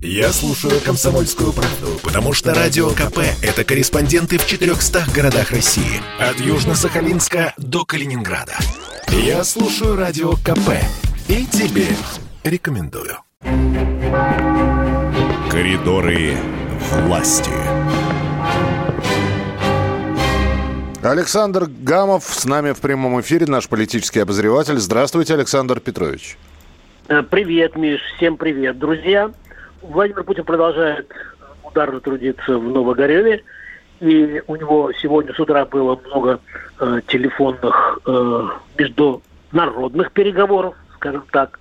Я слушаю «Комсомольскую правду», потому что «Радио КП» — это корреспонденты в 400 городах России. От Южно-Сахалинска до Калининграда. Я слушаю «Радио КП» и тебе рекомендую. Коридоры власти. Александр Гамов с нами в прямом эфире, наш политический обозреватель. Здравствуйте, Александр Петрович. Э, привет, Миш. Всем привет, друзья. Владимир Путин продолжает ударно трудиться в Новогореве. И у него сегодня с утра было много э, телефонных э, международных переговоров, скажем так.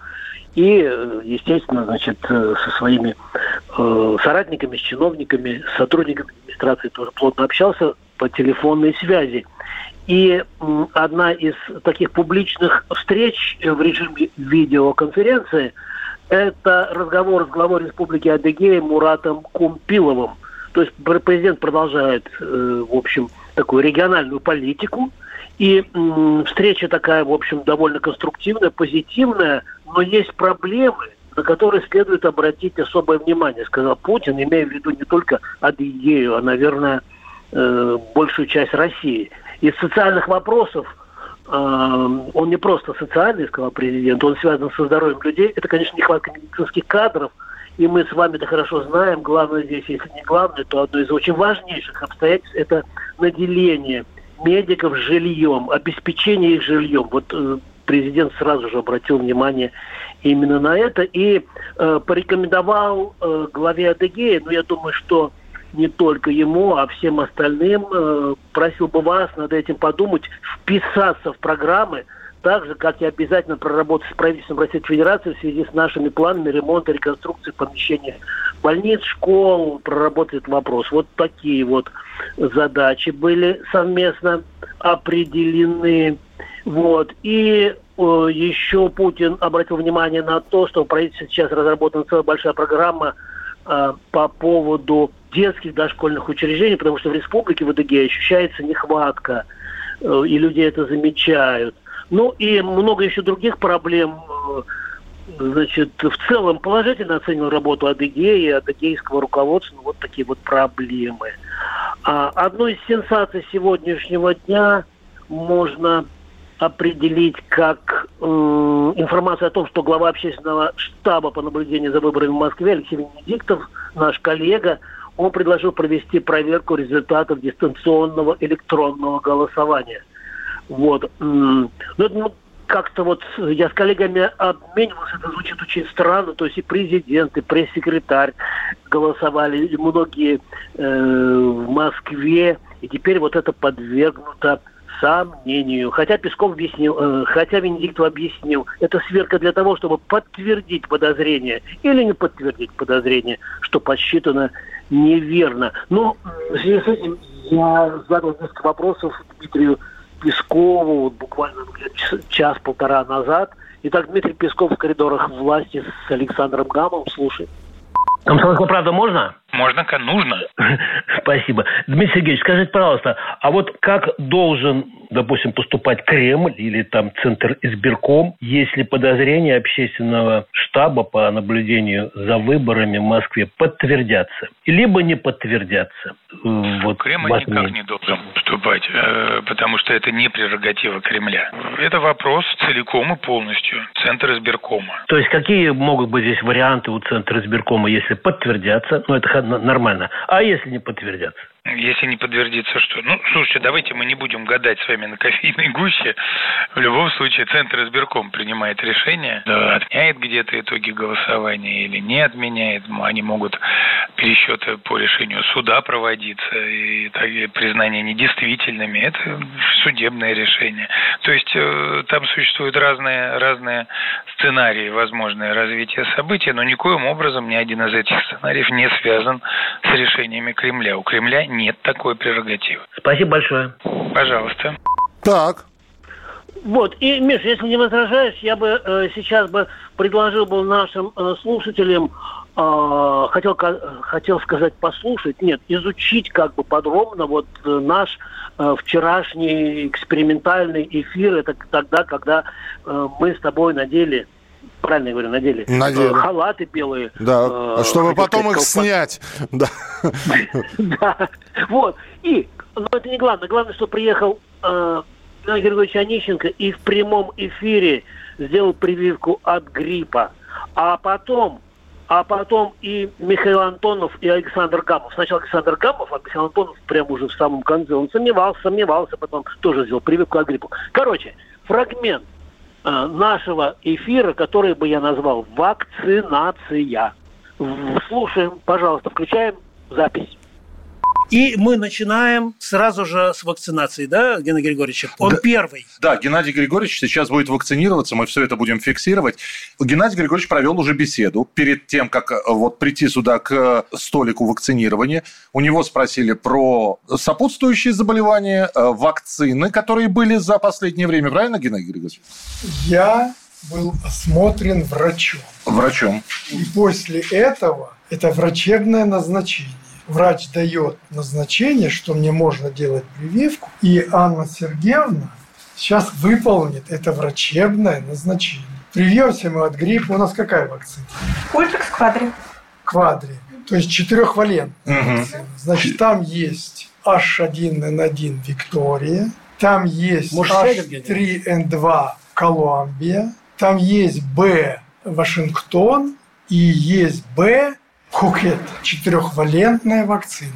И, э, естественно, значит, э, со своими э, соратниками, с чиновниками, с сотрудниками администрации тоже плотно общался по телефонной связи. И одна из таких публичных встреч в режиме видеоконференции – это разговор с главой Республики Адыгея Муратом Кумпиловым. То есть президент продолжает, э, в общем, такую региональную политику. И встреча такая, в общем, довольно конструктивная, позитивная, но есть проблемы, на которые следует обратить особое внимание, сказал Путин, имея в виду не только Адыгею, а, наверное, э, большую часть России. Из социальных вопросов он не просто социальный, сказал президент, он связан со здоровьем людей. Это, конечно, нехватка медицинских кадров. И мы с вами это хорошо знаем. Главное здесь, если не главное, то одно из очень важнейших обстоятельств – это наделение медиков жильем, обеспечение их жильем. Вот э, президент сразу же обратил внимание именно на это и э, порекомендовал э, главе Адыгея, ну, я думаю, что не только ему, а всем остальным. Э, просил бы вас над этим подумать, вписаться в программы, так же, как и обязательно проработать с правительством Российской Федерации в связи с нашими планами ремонта, реконструкции помещений больниц, школ, проработать этот вопрос. Вот такие вот задачи были совместно определены. Вот. И э, еще Путин обратил внимание на то, что в правительстве сейчас разработана целая большая программа э, по поводу детских дошкольных учреждений, потому что в республике в Адыгее ощущается нехватка, э, и люди это замечают. Ну и много еще других проблем. Э, значит, в целом положительно оценил работу Адыгеи, адыгейского руководства, ну, вот такие вот проблемы. А одной из сенсаций сегодняшнего дня можно определить как э, информация о том, что глава общественного штаба по наблюдению за выборами в Москве Алексей Венедиктов, наш коллега, он предложил провести проверку результатов дистанционного электронного голосования. Вот. Ну, ну, как-то вот я с коллегами обменивался, это звучит очень странно, то есть и президент, и пресс-секретарь голосовали, и многие э, в Москве, и теперь вот это подвергнуто сомнению. Хотя Песков объяснил, э, хотя Венедиктов объяснил, это сверка для того, чтобы подтвердить подозрение или не подтвердить подозрение, что подсчитано неверно. Но в связи с этим я задал несколько вопросов Дмитрию Пескову вот буквально час-полтора назад. Итак, Дмитрий Песков в коридорах власти с Александром Гамом. Слушай. Комсомольская правда можно? Можно, нужно. Спасибо. Дмитрий Сергеевич, скажите, пожалуйста, а вот как должен, допустим, поступать Кремль или там Центр избирком, если подозрения общественного штаба по наблюдению за выборами в Москве подтвердятся, либо не подтвердятся? Вот Кремль никак не должен поступать, э, потому что это не прерогатива Кремля. Это вопрос целиком и полностью Центра избиркома. То есть какие могут быть здесь варианты у Центра избиркома, если подтвердятся, ну это нормально. А если не подтвердятся? Если не подтвердится, что... Ну, слушайте, давайте мы не будем гадать с вами на кофейной гуще. В любом случае, Центр избирком принимает решение, да, отменяет где-то итоги голосования или не отменяет. Они могут пересчеты по решению суда проводиться и, так, и признание недействительными. Это судебное решение. То есть э, там существуют разные, разные сценарии возможное развитие событий, но никоим образом ни один из этих сценариев не связан с решениями Кремля. У Кремля нет такой прерогативы. Спасибо большое. Пожалуйста. Так. Вот, и, Миш, если не возражаешь, я бы э, сейчас бы предложил бы нашим э, слушателям, э, хотел, хотел сказать послушать, нет, изучить как бы подробно вот э, наш э, вчерашний экспериментальный эфир, это тогда, когда э, мы с тобой надели правильно я говорю, надели, Надели. Э, халаты белые. Да, э, чтобы хотел потом их колпак. снять. Да. Да, вот. И, но это не главное. Главное, что приехал э, Геннадий Григорьевич Онищенко и в прямом эфире сделал прививку от гриппа. А потом, а потом и Михаил Антонов, и Александр Гамов. Сначала Александр Гамов, а Михаил Антонов прямо уже в самом конце. Он сомневался, сомневался, потом тоже сделал прививку от гриппа. Короче, фрагмент нашего эфира, который бы я назвал «Вакцинация». Слушаем, пожалуйста, включаем запись. И мы начинаем сразу же с вакцинации, да, Гена Григорьевич? Он Да. первый. Да, Геннадий Григорьевич сейчас будет вакцинироваться, мы все это будем фиксировать. Геннадий Григорьевич провел уже беседу перед тем, как э, вот прийти сюда к э, столику вакцинирования. У него спросили про сопутствующие заболевания, э, вакцины, которые были за последнее время. Правильно, Геннадий Григорьевич? Я был осмотрен врачом. Врачом. И после этого это врачебное назначение. Врач дает назначение, что мне можно делать прививку, и Анна Сергеевна сейчас выполнит это врачебное назначение. Привьемся мы от гриппа. У нас какая вакцина? Ультрикс квадри. Квадри. То есть четырехвалентная Мгм. вакцина. Значит, там есть H1N1 Виктория, там есть Может, сядет H3N2 Колумбия, там есть Б Вашингтон и есть Б Пхукет. Четырехвалентная вакцина.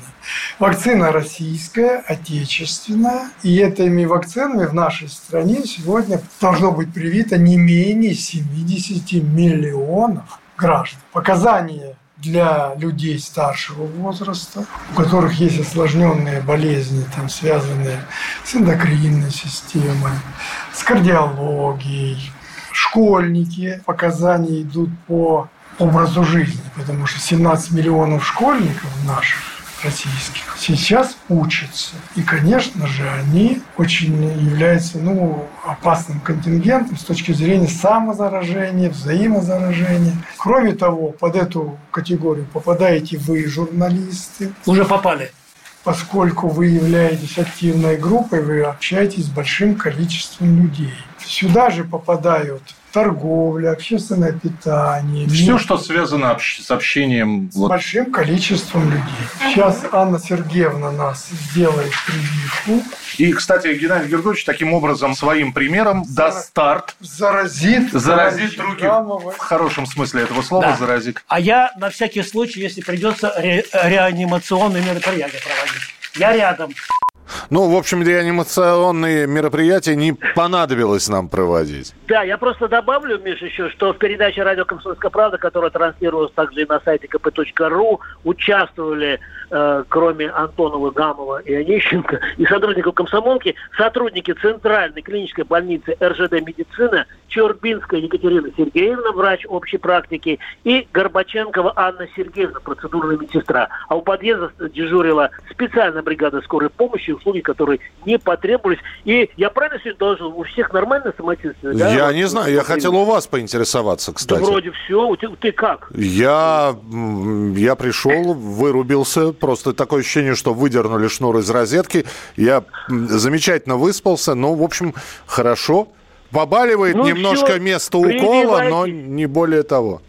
Вакцина российская, отечественная. И этими вакцинами в нашей стране сегодня должно быть привито не менее 70 миллионов граждан. Показания для людей старшего возраста, у которых есть осложненные болезни, там, связанные с эндокринной системой, с кардиологией. Школьники, показания идут по образу жизни, потому что 17 миллионов школьников наших российских сейчас учатся. И, конечно же, они очень являются ну, опасным контингентом с точки зрения самозаражения, взаимозаражения. Кроме того, под эту категорию попадаете вы, журналисты, Уже попали. поскольку вы являетесь активной группой, вы общаетесь с большим количеством людей. Сюда же попадают торговля, общественное питание, Все, мир- что связано с общением. с вот, большим количеством людей. Сейчас Анна Сергеевна нас сделает прививку, И, кстати, Геннадий Григорьевич таким образом своим примером даст старт, заразит, заразит других. В хорошем смысле этого слова Да. заразит. А я на всякий случай, если придется ре- реанимационные мероприятия проводить. Я рядом. Ну, в общем, реанимационные мероприятия не понадобилось нам проводить. Да, я просто добавлю, Миша, еще, что в передаче «Радио Комсомольская правда», которая транслировалась также и на сайте kp.ru, участвовали, э, кроме Антонова, Гамова и Онищенко, и сотрудников комсомолки, сотрудники Центральной клинической больницы РЖД «Медицина» Чорбинская Екатерина Сергеевна, врач общей практики, и Горбаченкова Анна Сергеевна, процедурная медсестра. А у подъезда дежурила специальная бригада скорой помощи, услуги которые не потребовались. И я правильно сегодня должен, у всех нормально самочувствие? да? я не знаю, я хотел у вас поинтересоваться, Да кстати. вроде все. У тебя- ты как? Я, я пришел, вырубился. Просто такое ощущение, что выдернули шнур из розетки. Я замечательно выспался. Ну, в общем, хорошо. Побаливает Ну немножко всё, место укола, но не более того.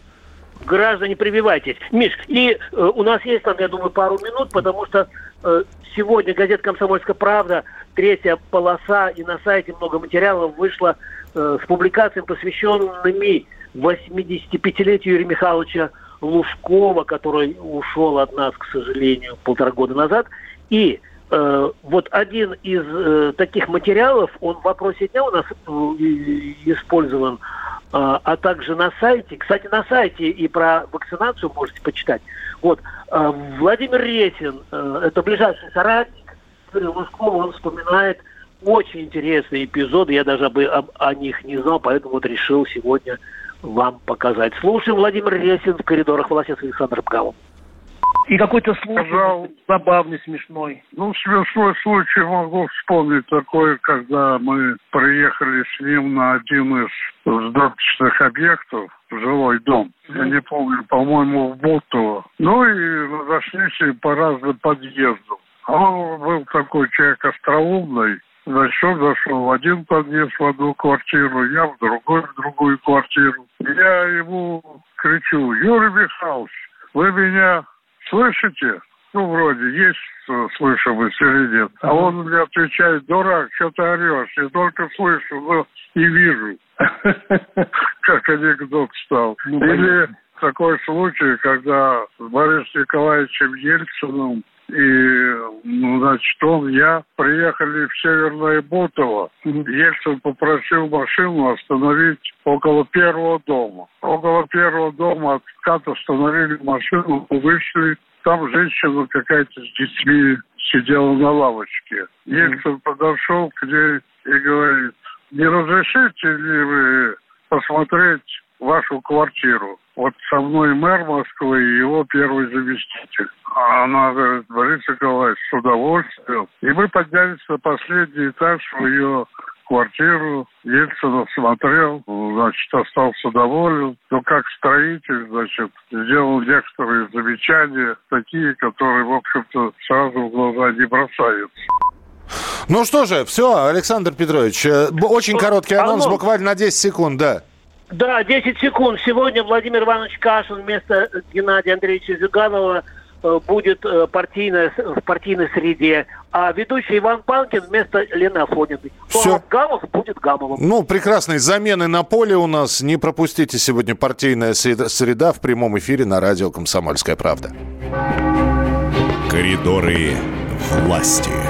Граждане, прививайтесь. Миш, и э, у нас есть там, я думаю, пару минут, потому что э, сегодня газета «Комсомольская правда», третья полоса, и на сайте много материалов вышло э, с публикациями, посвященными 85-летию Юрия Михайловича Лужкова, который ушел от нас, к сожалению, полтора года назад. И э, вот один из э, таких материалов, он в вопросе дня у нас э, использован, а, а также на сайте. Кстати, на сайте и про вакцинацию можете почитать. Вот а, Владимир Ресин, э, это ближайший соратник Лужкова, он вспоминает очень интересные эпизоды. Я даже об- об- о них не знал, поэтому вот решил сегодня вам показать. Слушаем Владимир Ресин в коридорах власти с Александром Галом. И какой-то случай Пожалуй. забавный, смешной. Ну, смешной случай могу вспомнить такой, когда мы приехали с ним на один из сдаточных объектов, жилой дом. Я не помню, по-моему, в Бутово. Ну и разошлись по разным подъездам. А он был такой человек остроумный он зашел в один подъезд, в одну квартиру, я в другой, в другую квартиру. Я ему кричу, Юрий Михайлович, вы меня слышите? Ну, вроде, есть слышимость или нет. А он мне отвечает, дурак, что ты орешь? Я только слышу, но не вижу. Как анекдот стал. Или такой случай, когда с Борисом Николаевичем Ельциным и, ну, значит, он, я приехали в Северное Бутово. Ельцин попросил машину остановить около первого дома. Около первого дома откат остановили машину, вышли. Там женщина какая-то с детьми сидела на лавочке. Ельцин подошел к ней и говорит, не разрешите ли вы посмотреть вашу квартиру? Вот со мной мэр Москвы и его первый заместитель. А она говорит, Борис Николаевич, с удовольствием. И мы поднялись на последний этаж в ее квартиру. Ельцин смотрел, значит, остался доволен. Но как строитель, значит, сделал некоторые замечания, такие, которые, в общем-то, сразу в глаза не бросаются. Ну что же, все, Александр Петрович, э, очень короткий анонс, буквально на 10 секунд, да. Да, 10 секунд. Сегодня Владимир Иванович Кашин вместо Геннадия Андреевича Зюганова э, будет э, партийной, в партийной среде, а ведущий Иван Панкин вместо Лены Афониной. Ну, Всё. а Гамов будет Гамовым. Ну, прекрасные замены на поле у нас. Не пропустите сегодня партийная среда в прямом эфире на радио «Комсомольская правда». Коридоры власти.